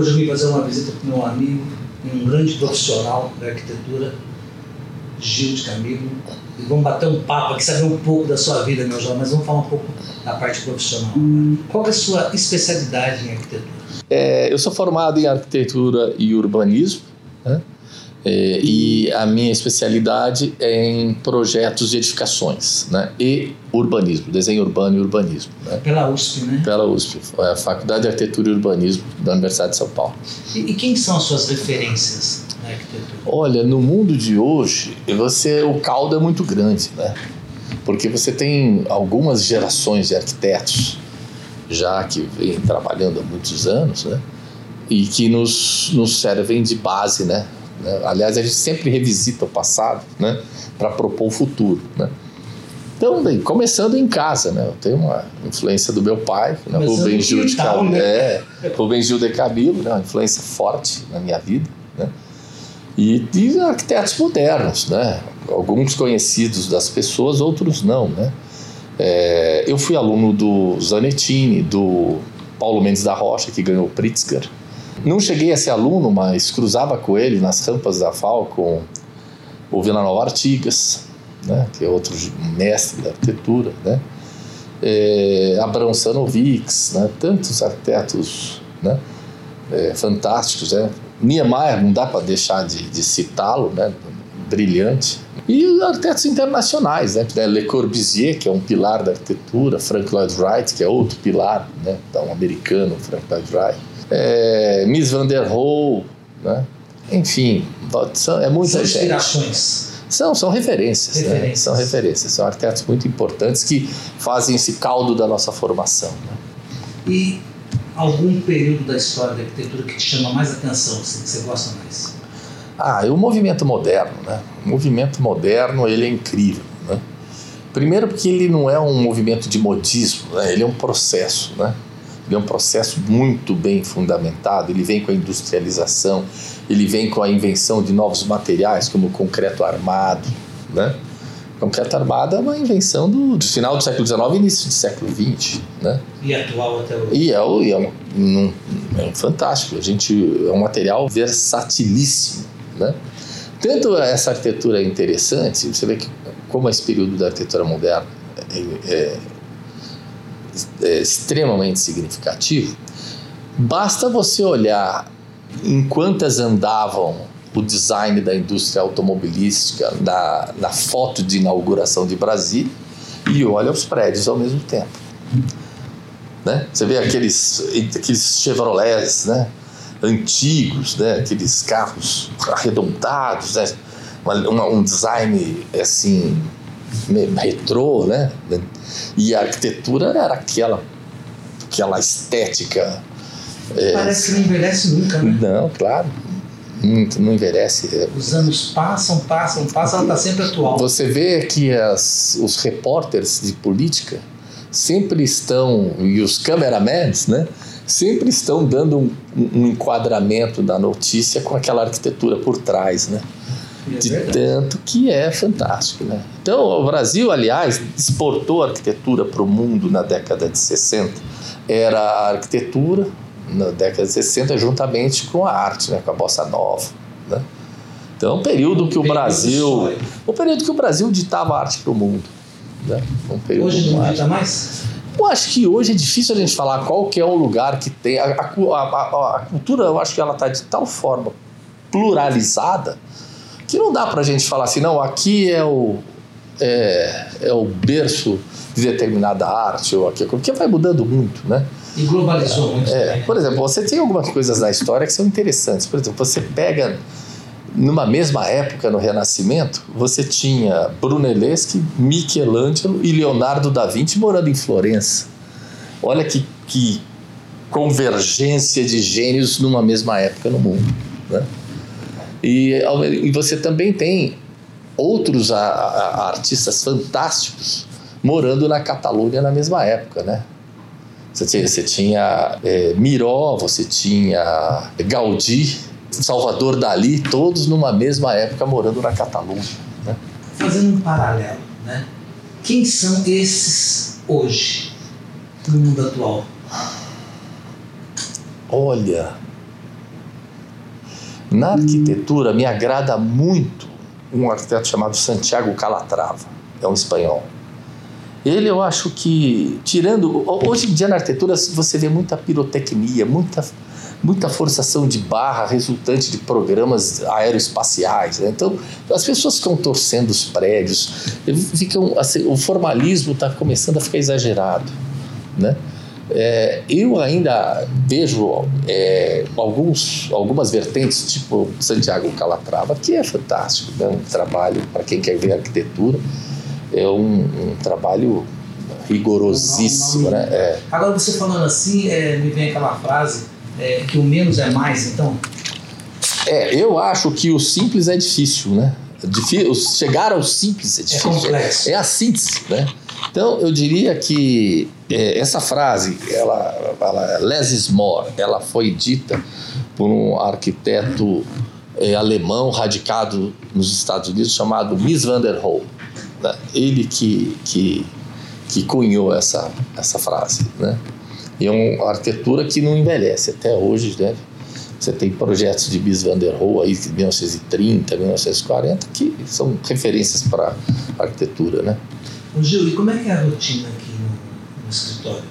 hoje eu vim fazer uma visita para o meu amigo, um grande profissional da arquitetura, Gil de Camilo. E vamos bater um papo aqui, saber um pouco da sua vida, meu jovem, mas vamos falar um pouco da parte profissional. Qual é a sua especialidade em arquitetura? É, eu sou formado em arquitetura e urbanismo, né? É, e a minha especialidade é em projetos de edificações né? e urbanismo, desenho urbano e urbanismo. Né? Pela USP, né? Pela USP, a Faculdade de Arquitetura e Urbanismo da Universidade de São Paulo. E, e quem são as suas referências na arquitetura? Olha, no mundo de hoje, você o caldo é muito grande, né? Porque você tem algumas gerações de arquitetos já que vem trabalhando há muitos anos, né? E que nos, nos servem de base, né? Né? Aliás, a gente sempre revisita o passado né, para propor o futuro. Né? Então, começando em casa, né? Eu tenho uma influência do meu pai, né? Rubem Gil de Camilo, né? é, Rubem Gil de Camilo, né? uma influência forte na minha vida, né? E de arquitetos modernos, né? Alguns conhecidos das pessoas, outros não, né? É, eu fui aluno do Zanettini, do Paulo Mendes da Rocha, que ganhou o Pritzker, não cheguei a ser aluno, mas cruzava com ele nas rampas da FAO com o Vila Nova Artigas, né, que é outro mestre da arquitetura, né, é, Abrão Sanovics, né, tantos arquitetos né, é, fantásticos. Né. Niemeyer, não dá para deixar de, de citá-lo, né, brilhante. E arquitetos internacionais, né, Le Corbusier, que é um pilar da arquitetura, Frank Lloyd Wright, que é outro pilar, né, tá um americano, Frank Lloyd Wright é, Miss Van der Rohe, né? enfim, são, é muita são gente. inspirações. São, são referências, referências. Né? são referências, são arquitetos muito importantes que fazem esse caldo da nossa formação. Né? E algum período da história da arquitetura que te chama mais atenção, assim, que você gosta mais? Ah, o movimento moderno, né? O movimento moderno, ele é incrível, né? Primeiro porque ele não é um movimento de modismo, né? ele é um processo, né? É um processo muito bem fundamentado, ele vem com a industrialização, ele vem com a invenção de novos materiais, como o concreto armado. Né? O concreto armado é uma invenção do, do final do século XIX e início do século XX. Né? E atual até hoje. E é, e é, um, um, é um fantástico, a gente, é um material versatilíssimo. Né? Tanto essa arquitetura é interessante, você vê que como esse período da arquitetura moderna é, é é, extremamente significativo, basta você olhar em quantas andavam o design da indústria automobilística na, na foto de inauguração de Brasília e olha os prédios ao mesmo tempo. Né? Você vê aqueles, aqueles Chevrolets né? antigos, né? aqueles carros arredondados, né? Uma, uma, um design assim retrô, né? E a arquitetura era aquela, aquela estética. É, Parece que não envelhece nunca, né? Não, claro. Não, não envelhece. Os anos passam, passam, passam, ela está sempre atual. Você vê que as, os repórteres de política sempre estão, e os cameramans, né? Sempre estão dando um, um enquadramento da notícia com aquela arquitetura por trás, né? De tanto que é fantástico. Né? Então, o Brasil, aliás, exportou a arquitetura para o mundo na década de 60. Era a arquitetura, na década de 60, juntamente com a arte, né? com a bossa nova. Né? Então, um período que o Brasil. Um período que o Brasil ditava arte para o mundo. Né? Um hoje não dita mais? Eu acho que hoje é difícil a gente falar qual que é o lugar que tem. A, a, a, a cultura, eu acho que ela está de tal forma pluralizada que não dá para a gente falar assim, não, aqui é o, é, é o berço de determinada arte ou aquilo, porque vai mudando muito, né? E globalizou muito. É, por exemplo, você tem algumas coisas na história que são interessantes. Por exemplo, você pega numa mesma época no Renascimento, você tinha Brunelleschi, Michelangelo e Leonardo da Vinci morando em Florença. Olha que, que convergência de gênios numa mesma época no mundo, né? E, e você também tem outros a, a, artistas fantásticos morando na Catalunha na mesma época, né? Você tinha, você tinha é, Miró, você tinha Gaudí, Salvador Dali, todos numa mesma época morando na Catalunha. Né? Fazendo um paralelo, né? Quem são esses hoje no mundo atual? Olha, Na arquitetura me agrada muito um arquiteto chamado Santiago Calatrava, é um espanhol. Ele eu acho que, tirando. Hoje em dia na arquitetura você vê muita pirotecnia, muita, muita forçação de barra resultante de programas aeroespaciais. Né? Então as pessoas ficam torcendo os prédios, ficam, assim, o formalismo está começando a ficar exagerado. Né? É, eu ainda vejo é, alguns, algumas vertentes, tipo Santiago Calatrava, que é fantástico, né? um trabalho para quem quer ver arquitetura, é um, um trabalho rigorosíssimo. Não, não, né? É. Agora, você falando assim, é, me vem aquela frase é, que o menos é mais, então? É, eu acho que o simples é difícil, né? chegar ao simples é difícil. É complexo. É a síntese, né? Então, eu diria que é, essa frase, ela, ela, less is more, ela foi dita por um arquiteto é, alemão radicado nos Estados Unidos chamado Mies van der Rohe. Né? Ele que, que, que cunhou essa, essa frase, né? E é uma arquitetura que não envelhece até hoje, né? Você tem projetos de Mies van der Rohe aí de 1930, 1940 que são referências para arquitetura, né? Gil, e como é que é a rotina no, escritório?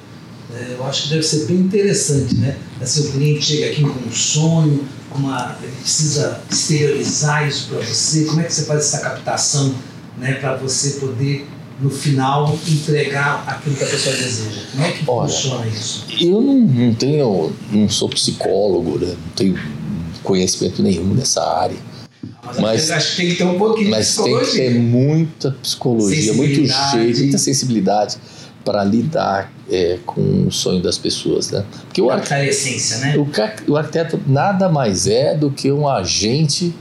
É, eu acho que deve ser bem interessante, né? Assim, o cliente chega aqui com um sonho, uma, ele precisa exteriorizar isso para você. Como é que você faz essa captação, né, para você poder no final entregar aquilo que a pessoa deseja? Como é que Olha, funciona isso? Eu não, não tenho, não sou psicólogo, né? não tenho conhecimento nenhum nessa área. Mas, acho que tem que ter um pouquinho mas de psicologia. tem que ter muita psicologia, muito jeito, muita sensibilidade para lidar é, com o sonho das pessoas, né? Porque o, arquiteto, a essência, né? O, o arquiteto nada mais é do que um agente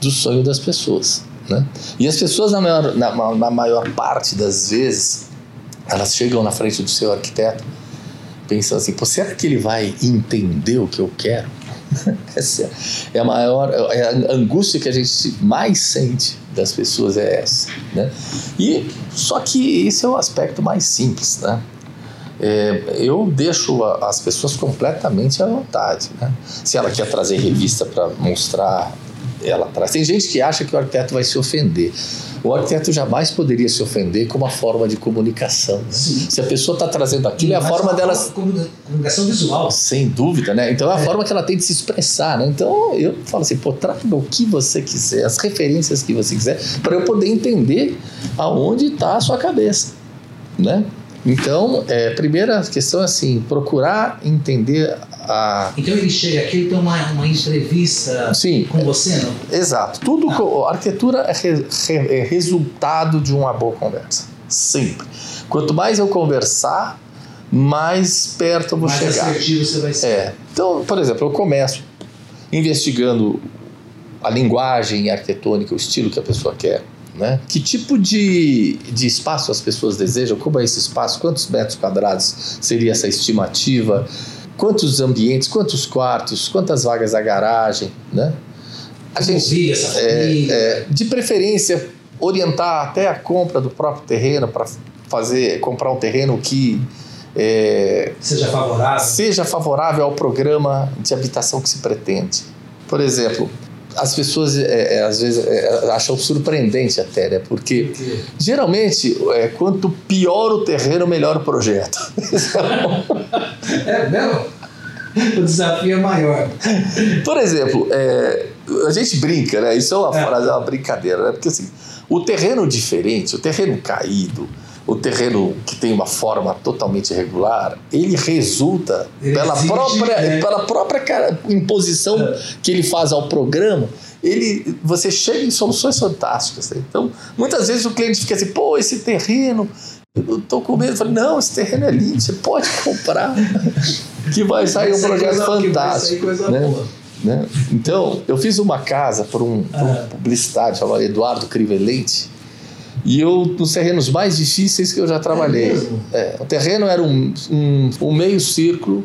do sonho das pessoas, né? E as pessoas na maior, na, na maior parte das vezes elas chegam na frente do seu arquiteto pensando assim, será que ele vai entender o que eu quero? essa é a maior é a angústia que a gente mais sente das pessoas é essa né? E só que esse é o aspecto mais simples né? É, eu deixo a, as pessoas completamente à vontade né? Se ela quer trazer revista para mostrar ela traz tem gente que acha que o arquiteto vai se ofender o arquiteto jamais poderia se ofender com uma forma de comunicação. Né? Se a pessoa está trazendo aquilo, é a forma dela. Comunicação visual. Sem dúvida, né? Então é a é. forma que ela tem de se expressar, né? Então eu falo assim, pô, traga o que você quiser, as referências que você quiser, para eu poder entender aonde está a sua cabeça, né? Então, é, primeira questão é assim, procurar entender a... Então ele chega aqui e tem uma, uma entrevista Sim, com você, não? Exato. Tudo, ah. arquitetura é, re, é resultado de uma boa conversa. Sempre. Quanto mais eu conversar, mais perto eu vou mais chegar. Mais assertivo você vai ser. É. Então, por exemplo, eu começo investigando a linguagem arquitetônica, o estilo que a pessoa quer né? Que tipo de, de espaço as pessoas desejam? Como é esse espaço? Quantos metros quadrados seria essa estimativa? Quantos ambientes? Quantos quartos? Quantas vagas da garagem? Né? A gente, essa é, é, de preferência, orientar até a compra do próprio terreno para fazer comprar um terreno que é, seja favorável seja favorável ao programa de habitação que se pretende. Por exemplo, as pessoas é, é, às vezes é, acham surpreendente até, né? Porque geralmente, é, quanto pior o terreno, melhor o projeto. é mesmo? O desafio é maior. Por exemplo, é, a gente brinca, né? Isso é uma é. frase, é uma brincadeira, né? Porque assim, o terreno diferente, o terreno caído, o terreno que tem uma forma totalmente irregular, ele resulta ele pela, exige, própria, né? pela própria imposição é. que ele faz ao programa. Ele, você chega em soluções fantásticas. Né? Então, muitas vezes o cliente fica assim: pô, esse terreno, eu tô com medo. Eu falo, não, esse terreno é lindo, você pode comprar, que vai sair um projeto fantástico. né? Né? Então, eu fiz uma casa para um, um é. publicitário chamado Eduardo Crivelente e eu, nos terrenos mais difíceis que eu já trabalhei. É é, o terreno era um, um, um meio círculo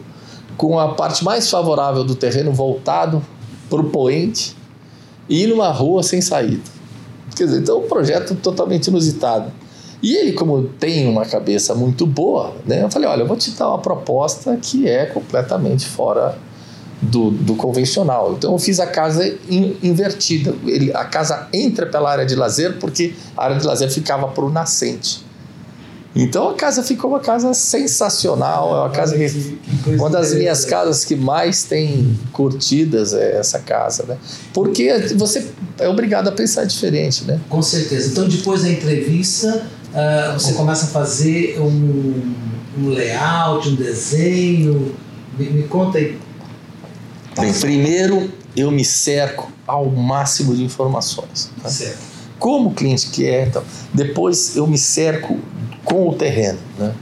com a parte mais favorável do terreno voltado para o poente e numa rua sem saída. Quer dizer, então um projeto totalmente inusitado. E ele, como tem uma cabeça muito boa, né, eu falei: olha, eu vou te dar uma proposta que é completamente fora do, do convencional. Então eu fiz a casa in, invertida. Ele, a casa entra pela área de lazer porque a área de lazer ficava para o nascente. Então a casa ficou uma casa sensacional, é uma casa que, uma das minhas casas que mais tem curtidas é essa casa, né? Porque você é obrigado a pensar diferente, né? Com certeza. Então depois da entrevista uh, você começa a fazer um, um layout, um desenho. Me, me conta aí. Bem, primeiro eu me cerco ao máximo de informações. Tá? Certo. Como o cliente quer, então. depois eu me cerco com o terreno. Né?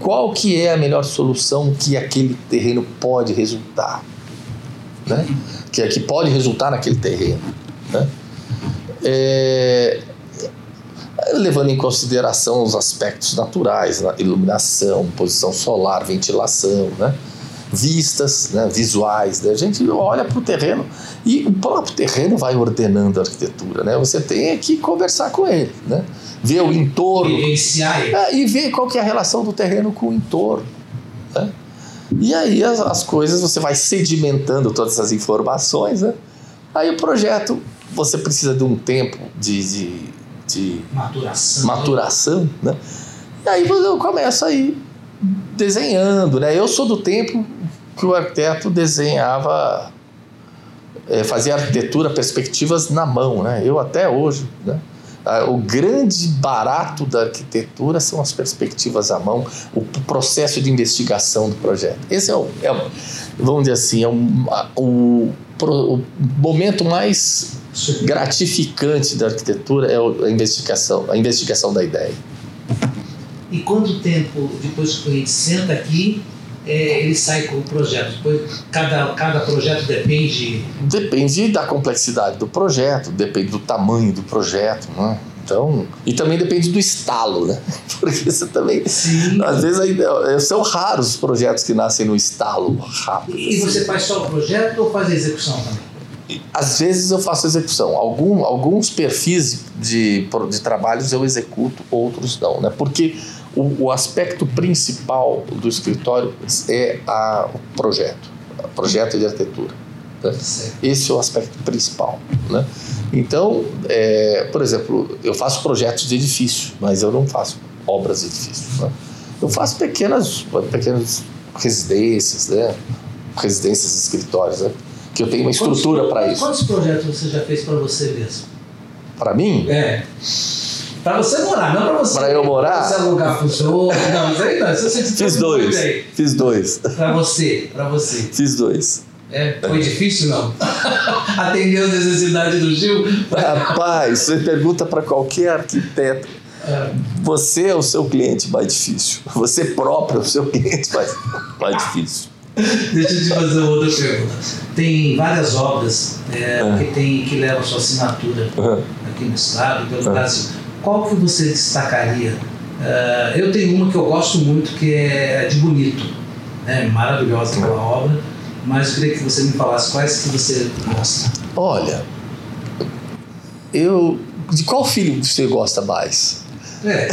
Qual que é a melhor solução que aquele terreno pode resultar? Né? Que, que pode resultar naquele terreno. Né? É, levando em consideração os aspectos naturais, né? iluminação, posição solar, ventilação, né? vistas, né? visuais. Né? A gente olha para o terreno e o próprio terreno vai ordenando a arquitetura. Né? Você tem que conversar com ele. Né? ver o entorno. É, e ver qual que é a relação do terreno com o entorno. Né? E aí as, as, coisas, você vai sedimentando todas essas informações, né? Aí o projeto, você precisa de um tempo de, de, de maturação, maturação né? E aí eu começo aí desenhando, né? Eu sou do tempo que o arquiteto desenhava, é, fazia arquitetura, perspectivas na mão, né? Eu até hoje, né? o grande barato da arquitetura são as perspectivas à mão, o processo de investigação do projeto. Esse é o, é o vamos dizer assim, é o, o momento mais gratificante da arquitetura é a investigação, a investigação da ideia. E quanto tempo depois que o cliente senta aqui é, ele sai com o projeto? Depois, cada, cada projeto depende. Depende da complexidade do projeto, depende do tamanho do projeto, né? Então, e também depende do estalo, né? Porque você também. Sim. Às vezes aí, são raros os projetos que nascem no estalo rápido. E você faz só o projeto ou faz a execução também? Às vezes eu faço execução. Algum, alguns perfis de, de trabalhos eu executo, outros não, né? Porque o, o aspecto principal do escritório é a, o projeto, o projeto de arquitetura. Né? Esse é o aspecto principal. Né? Então, é, por exemplo, eu faço projetos de edifício, mas eu não faço obras de edifício. Né? Eu faço pequenas, pequenas residências, né? residências, escritórios, né? Que eu tenho uma estrutura para isso. Quantos projetos você já fez para você mesmo? Para mim? É. Para você morar, não para você. Para eu morar? Pra você alugar para os outros. Não, isso aí não. Isso você Fiz dois. Fiz dois. Para você, para você. Fiz dois. É, foi difícil não? Atender as necessidades do Gil? Rapaz, você pergunta para qualquer arquiteto. É. Você é o seu cliente mais difícil. Você próprio é o seu cliente mais, mais difícil. Deixa eu te fazer uma outra pergunta. Tem várias obras é, é. que, tem, que levam sua assinatura uhum. aqui no estado, pelo uhum. Brasil. Qual que você destacaria? Uh, eu tenho uma que eu gosto muito, que é de Bonito. Né? Maravilhosa aquela obra. Mas eu queria que você me falasse quais que você gosta. Olha, eu... De qual filho você gosta mais? É.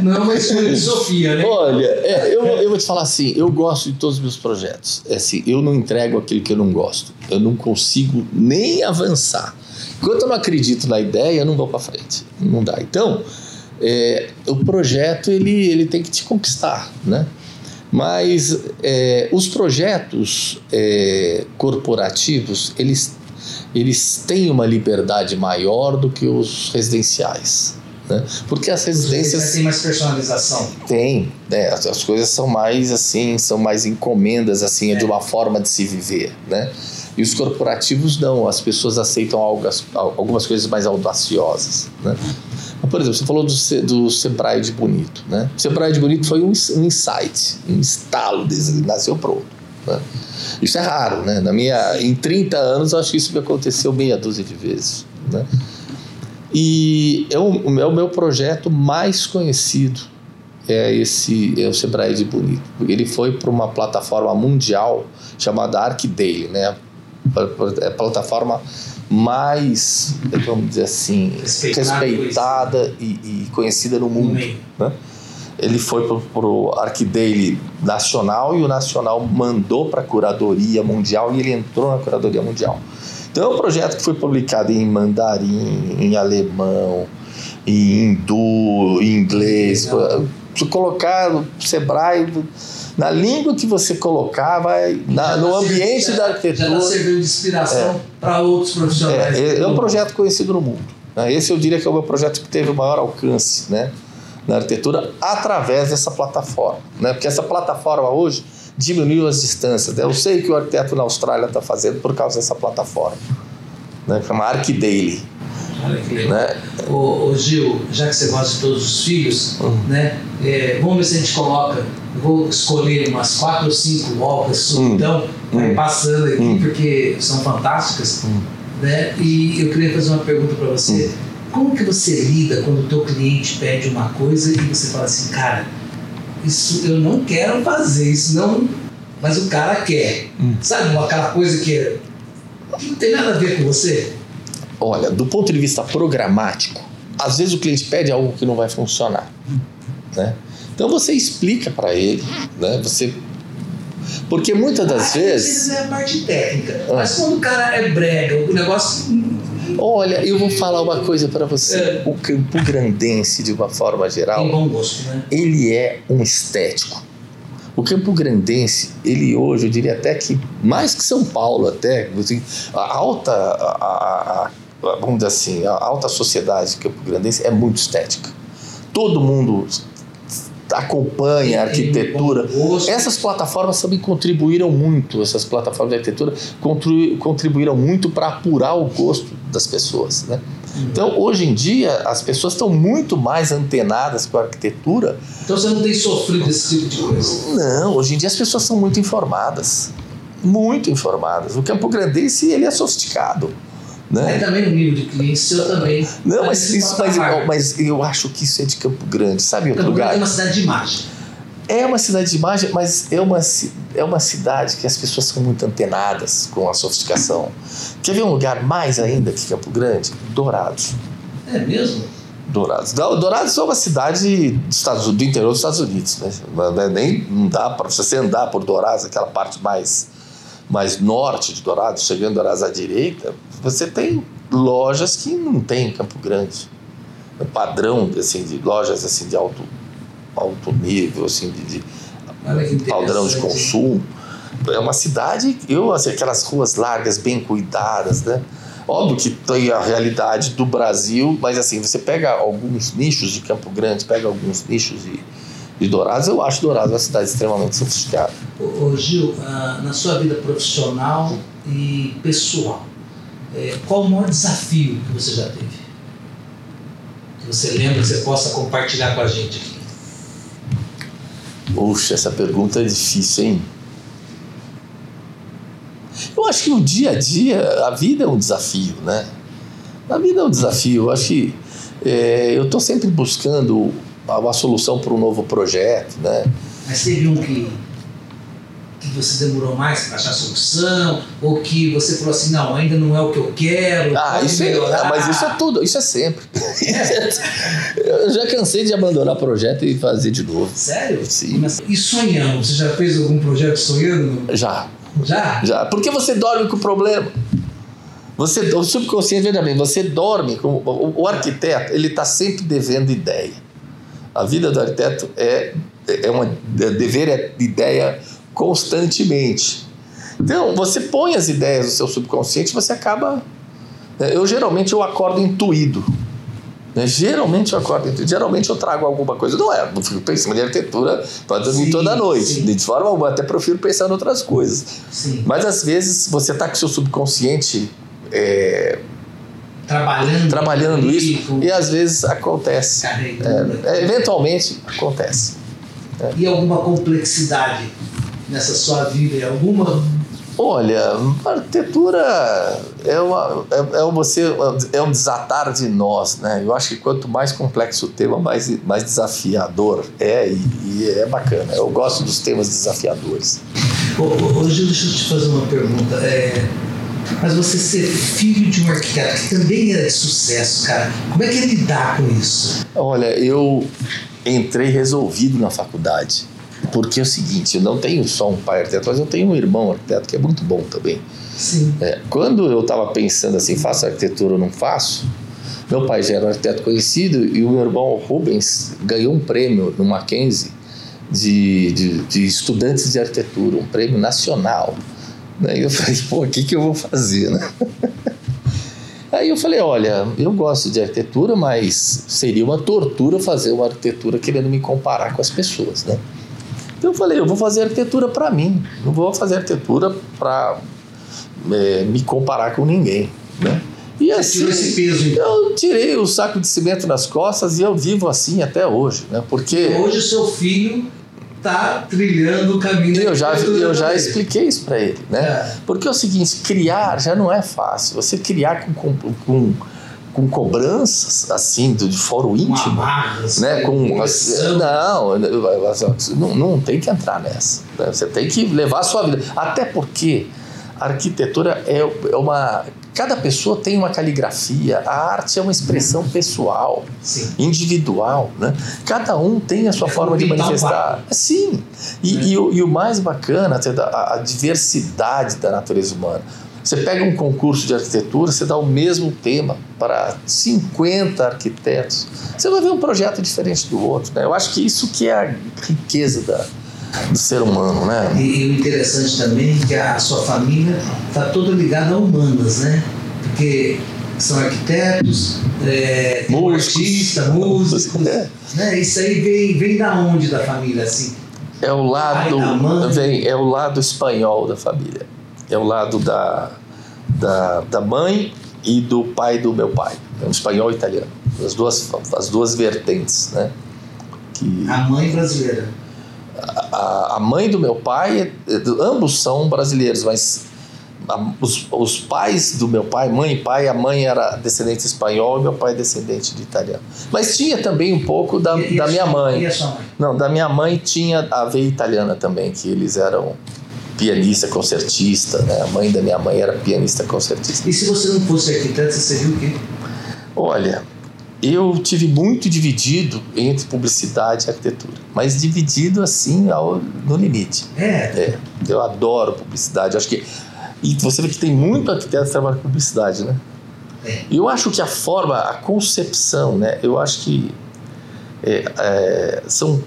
Não é uma escolha de Sofia, né? Olha, é, eu, eu vou te falar assim, eu gosto de todos os meus projetos. É assim, eu não entrego aquilo que eu não gosto. Eu não consigo nem avançar. Enquanto eu não acredito na ideia, eu não vou para frente. Não dá. Então, é, o projeto ele, ele tem que te conquistar, né? Mas é, os projetos é, corporativos eles eles têm uma liberdade maior do que os residenciais. Né? Porque as residências. tem mais personalização. Tem, né? as, as, coisas são mais assim, são mais encomendas, assim, é. de uma forma de se viver. Né? E os corporativos não, as pessoas aceitam algumas, algumas coisas mais audaciosas. Né? Por exemplo, você falou do, do Sebrae de Bonito. Né? O Sebrae de Bonito foi um, um insight, um estalo, ele nasceu pronto. Né? Isso é raro, né? Na minha, em 30 anos, acho que isso me aconteceu meia dúzia de vezes. Né? E é o, é o meu projeto mais conhecido é esse é o Sebrae de Bonito. Ele foi para uma plataforma mundial chamada ArcDaily, né? É a plataforma mais, vamos dizer assim, respeitada, respeitada e, e, conhecida no mundo. Né? Ele foi para o Arquidaily nacional e o nacional mandou para a curadoria mundial e ele entrou na curadoria mundial. Então é um projeto que foi publicado em mandarim, em alemão, em hindu, em inglês. Se colocar no Sebrae, na língua que você colocar, vai, na, no ambiente já, da arquitetura. Já serviu de inspiração é, para outros profissionais. É, é um projeto conhecido no mundo. Né? Esse eu diria que é o meu projeto que teve o maior alcance né, na arquitetura através dessa plataforma. Né? Porque essa plataforma hoje diminuiu as distâncias. Né? Eu sei que o arquiteto na Austrália está fazendo por causa dessa plataforma, né? que chama ArcDaily. Olha que legal. Né? Ô, ô, Gil, já que você gosta de todos os filhos, uhum. né? É, vamos ver se a gente coloca. Vou escolher umas quatro ou cinco obras, uhum. então, uhum. passando aqui, uhum. porque são fantásticas. Uhum. Né? E eu queria fazer uma pergunta para você. Como que você lida quando o teu cliente pede uma coisa e você fala assim, cara, isso eu não quero fazer, isso não. Mas o cara quer. Sabe aquela coisa que não tem nada a ver com você? Olha, do ponto de vista programático, às vezes o cliente pede algo que não vai funcionar, né? Então você explica para ele, né? Você porque muitas das ah, vezes é a parte técnica, ah. mas quando o cara é brega, o negócio Olha, eu vou falar uma coisa para você. É. O Campo Grandense, de uma forma geral, Tem bom gosto, né? ele é um estético. O Campo Grandense, ele hoje, eu diria até que mais que São Paulo, até a alta, a, a, vamos dizer assim, a alta sociedade Campo Grandense é muito estética. Todo mundo acompanha a arquitetura. Essas plataformas também contribuíram muito, essas plataformas de arquitetura contribuíram muito para apurar o gosto das pessoas. Né? Uhum. Então, hoje em dia, as pessoas estão muito mais antenadas com a arquitetura. Então, você não tem sofrido esse tipo de coisa? Não, hoje em dia as pessoas são muito informadas. Muito informadas. O Campo Grandense ele é sofisticado. Né? É também no nível de cliente seu também. Não, mas, isso, mas, mas, eu acho que isso é de Campo Grande, sabe? Campo lugar? Grande é uma cidade de imagem. É uma cidade de imagem, mas é uma, é uma cidade que as pessoas são muito antenadas com a sofisticação. Quer ver um lugar mais ainda que Campo Grande? Dourados. É mesmo? Dourados. Dourados é uma cidade do, do interior dos Estados Unidos. Né? É nem não dá para você andar por Dourados, aquela parte mais mais norte de Dourados, chegando Dourados à direita, você tem lojas que não tem em Campo Grande. É padrão assim, de lojas assim, de alto, alto nível, assim, de, de padrão de consumo. É uma cidade, eu, assim, aquelas ruas largas, bem cuidadas, né? Óbvio que tem a realidade do Brasil, mas assim, você pega alguns nichos de Campo Grande, pega alguns nichos de, de Dourados, eu acho Dourados uma cidade extremamente sofisticada. Ô, Gil, ah, na sua vida profissional e pessoal, é, qual o maior desafio que você já teve? Que você lembra que você possa compartilhar com a gente aqui? Puxa, essa pergunta é difícil, hein? Eu acho que o dia a dia, a vida é um desafio, né? A vida é um desafio. Eu acho que é, eu estou sempre buscando uma solução para um novo projeto, né? Mas teve um que, que você demorou mais para achar solução? Ou que você falou assim, não, ainda não é o que eu quero? Ah, isso é, mas isso é tudo, isso é sempre. É. eu já cansei de abandonar projeto e fazer de novo. Sério? Sim. Mas, e sonhando? Você já fez algum projeto sonhando? Já. Já? Já. Porque você dorme com o problema. Você, o subconsciente, veja bem, você dorme com o, o arquiteto, ele está sempre devendo ideia. A vida do arquiteto é, é uma é dever é ideia constantemente. Então, você põe as ideias no seu subconsciente você acaba. Né, eu geralmente eu acordo intuído. Né? Geralmente eu acordo intuído. Geralmente eu trago alguma coisa. Não é, não fico pensando em arquitetura para dormir sim, toda noite. Sim. De forma alguma, até prefiro pensar em outras coisas. Sim. Mas às vezes você está com o seu subconsciente. É, trabalhando, trabalhando isso e às vezes acontece. É, é, eventualmente acontece. É. E alguma complexidade nessa sua vida? Alguma? Olha, a arquitetura é, uma, é, é, você, é um desatar de nós, né? Eu acho que quanto mais complexo o tema, mais, mais desafiador é e, e é bacana. Eu gosto dos temas desafiadores. Gil, deixa eu te fazer uma pergunta. É, Mas você ser filho de um arquiteto que também era de sucesso, cara, como é que é lidar com isso? Olha, eu entrei resolvido na faculdade. Porque é o seguinte, eu não tenho só um pai arquiteto, mas eu tenho um irmão arquiteto que é muito bom também. Sim. É, quando eu estava pensando assim, faço arquitetura ou não faço, meu pai já era um arquiteto conhecido e o meu irmão Rubens ganhou um prêmio no Mackenzie de, de, de estudantes de arquitetura, um prêmio nacional. Né? E eu falei, pô, o que, que eu vou fazer, né? Aí eu falei, olha, eu gosto de arquitetura, mas seria uma tortura fazer uma arquitetura querendo me comparar com as pessoas, né? Então eu falei, eu vou fazer arquitetura para mim, não vou fazer arquitetura para é, me comparar com ninguém, né? E assim, tirou esse peso, então. eu tirei o saco de cimento das costas e eu vivo assim até hoje, né? Porque hoje o seu filho está trilhando o caminho. Eu já eu já expliquei isso para ele, né? É. Porque é o seguinte, criar já não é fácil. Você criar com, com, com com cobranças assim de foro íntimo, amarras, né? Com não, não, não tem que entrar nessa. Né? Você tem que levar a sua vida, até porque a arquitetura é, é uma Cada pessoa tem uma caligrafia, a arte é uma expressão pessoal, Sim. individual, né? Cada um tem a sua é forma de manifestar. Sim. E, é. e, o, e, o, mais bacana é a, a diversidade da natureza humana. Você pega um concurso de arquitetura, você dá o mesmo tema para 50 arquitetos. Você vai ver um projeto diferente do outro. Né? Eu acho que isso que é a riqueza da, do ser humano, né? E, e o interessante também é que a sua família está toda ligada a humanas, né? Porque são arquitetos, é, músicos, artista, músicos, é. né? Isso aí vem, vem da onde da família, assim? É o lado, vem, é o lado espanhol da família. É o lado da, da, da mãe e do pai do meu pai. É um espanhol e italiano. As duas, as duas vertentes, né? Que... A mãe brasileira a, a mãe do meu pai, ambos são brasileiros, mas a, os, os pais do meu pai, mãe e pai, a mãe era descendente espanhol e meu pai descendente de italiano. Mas tinha também um pouco da, e, da e minha mãe. E a sua mãe? Não, da minha mãe tinha a veia italiana também, que eles eram pianista, concertista, né? A mãe da minha mãe era pianista, concertista. E se você não fosse arquiteto, você seria o quê? Olha, eu tive muito dividido entre publicidade e arquitetura, mas dividido assim ao, no limite. É. é. Eu adoro publicidade. Acho que e você vê que tem muito arquiteto que trabalha com publicidade, né? É. Eu acho que a forma, a concepção, né? Eu acho que é, é, são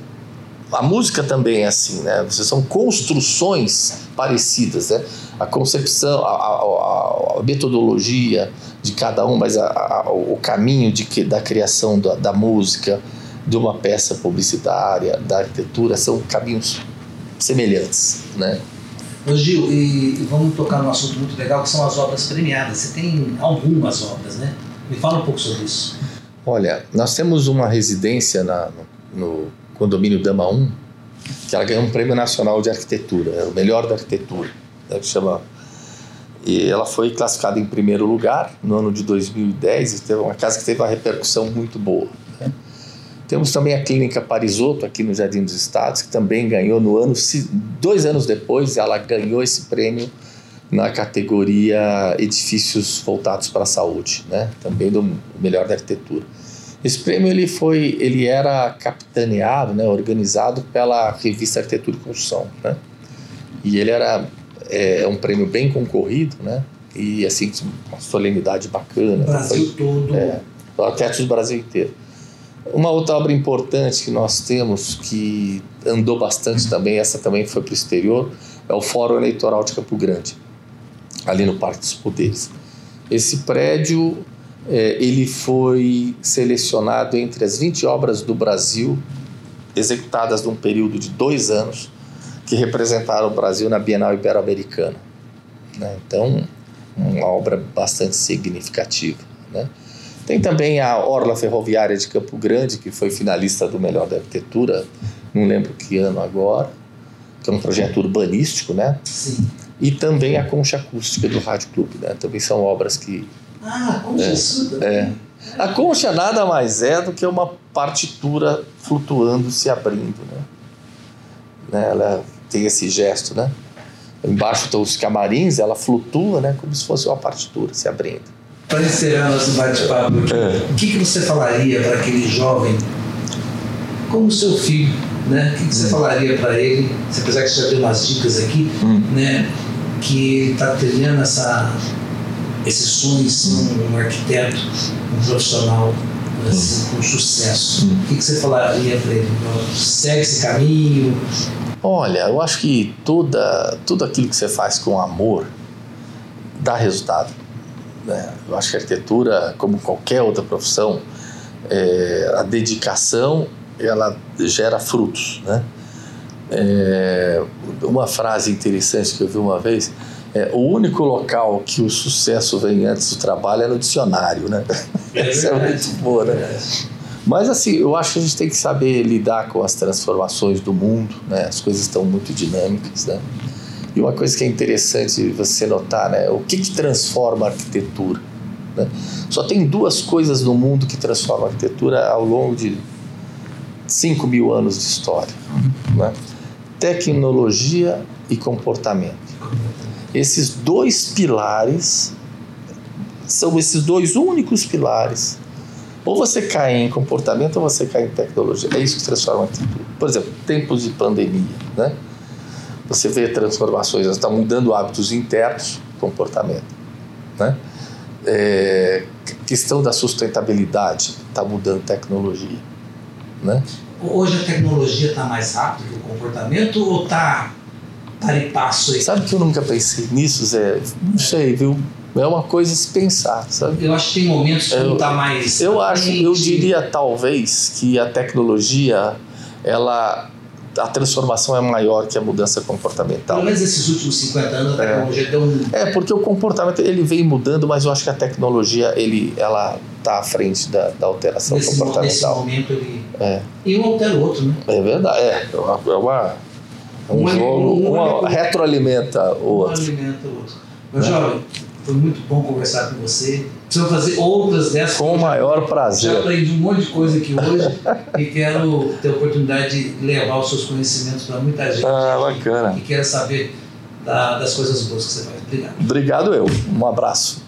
a música também é assim, né? São construções parecidas, né? A concepção, a, a, a metodologia, de cada um, mas a, a, o caminho de que, da criação da, da música, de uma peça publicitária, da arquitetura, são caminhos semelhantes, né? Ô Gil, e vamos tocar num assunto muito legal que são as obras premiadas. Você tem algumas obras, né? Me fala um pouco sobre isso. Olha, nós temos uma residência na, no, no condomínio Dama 1, que ela ganhou um prêmio nacional de arquitetura, é o melhor da arquitetura, né, que chama e ela foi classificada em primeiro lugar no ano de 2010 e teve uma casa que teve uma repercussão muito boa. Né? Temos também a Clínica Parisotto aqui no Jardim dos Estados, que também ganhou no ano, dois anos depois, ela ganhou esse prêmio na categoria Edifícios Voltados para a Saúde, né? também do melhor da arquitetura. Esse prêmio ele foi, ele era capitaneado, né, organizado pela revista Arquitetura e Construção, né? E ele era é, é um prêmio bem concorrido, né? E assim, uma solenidade bacana. Brasil foi, todo. É, arquitetos do Brasil inteiro. Uma outra obra importante que nós temos, que andou bastante também, essa também foi para o exterior, é o Fórum Eleitoral de Campo Grande, ali no Parque dos Poderes. Esse prédio, é, ele foi selecionado entre as 20 obras do Brasil, executadas num período de dois anos, que representaram o Brasil na Bienal Ibero-Americana. Né? Então, uma obra bastante significativa. Né? Tem também a Orla Ferroviária de Campo Grande, que foi finalista do Melhor da Arquitetura, não lembro que ano agora, que é um projeto urbanístico, né? Sim. E também a Concha Acústica do Rádio Clube, né? Também são obras que... Ah, a Concha é, é. A concha nada mais é do que uma partitura flutuando, se abrindo, né? né? Ela tem esse gesto, né? embaixo estão os camarins, ela flutua, né? Como se fosse uma partitura se abrindo. Para encerrar nosso bate-papo aqui, É. o que, que você falaria para aquele jovem, como seu filho, né? O que, que você falaria para ele, se apesar que você já deu umas dicas aqui, Hum. né? Que está trilhando essa, esse sonho de ser um, um arquiteto, um profissional assim, com sucesso. O que, que você falaria para ele? Segue esse caminho, Olha, eu acho que toda, tudo aquilo que você faz com amor dá resultado. né? Eu acho que a arquitetura, como qualquer outra profissão, é, a dedicação ela gera frutos. Né? É, uma frase interessante que eu vi uma vez é o único local que o sucesso vem antes do trabalho é no dicionário, né? Isso é muito boa, né? Mas assim, eu acho que a gente tem que saber lidar com as transformações do mundo, né? As coisas estão muito dinâmicas, né? E uma coisa que é interessante você notar, né? O que, que transforma a arquitetura? Né? Só tem duas coisas no mundo que transformam a arquitetura ao longo de 5 mil anos de história, né? Tecnologia e comportamento. Esses dois pilares são esses dois únicos pilares ou você cai em comportamento ou você cai em tecnologia. É isso que transforma arquitetura. Por exemplo, tempos de pandemia, né? Você vê transformações, está mudando hábitos internos, comportamento, né? É, questão da sustentabilidade, está mudando tecnologia, né? Hoje a tecnologia está mais rápida que o comportamento ou está para em passo aí? Sabe que eu nunca pensei nisso, Zé? Não sei, viu? É uma coisa a se pensar, sabe? Eu acho que tem momentos que Eu- não está mais. Eu acho, eu diria talvez que a tecnologia, ela, a transformação é maior que a mudança comportamental. Pelo menos esses últimos 50 anos a É. tecnologia deu um. É porque o comportamento ele vem mudando, mas eu acho que a tecnologia ele, ela está à frente da, da alteração Nesse, mo- nesse comportamental. momento ele. É. E um altera o outro, né? É verdade, é, é uma, é uma- é um Um jogo, um retroalimenta o outro. alimenta o outro. Meu É. jovem, foi muito bom conversar com você. Precisamos fazer outras dessas. Com o maior Já prazer. aprendi um monte de coisa aqui hoje e quero ter a oportunidade de levar os seus conhecimentos para muita gente Ah, bacana. que queira saber da- das coisas boas que você faz. Obrigado. Obrigado eu. Um abraço.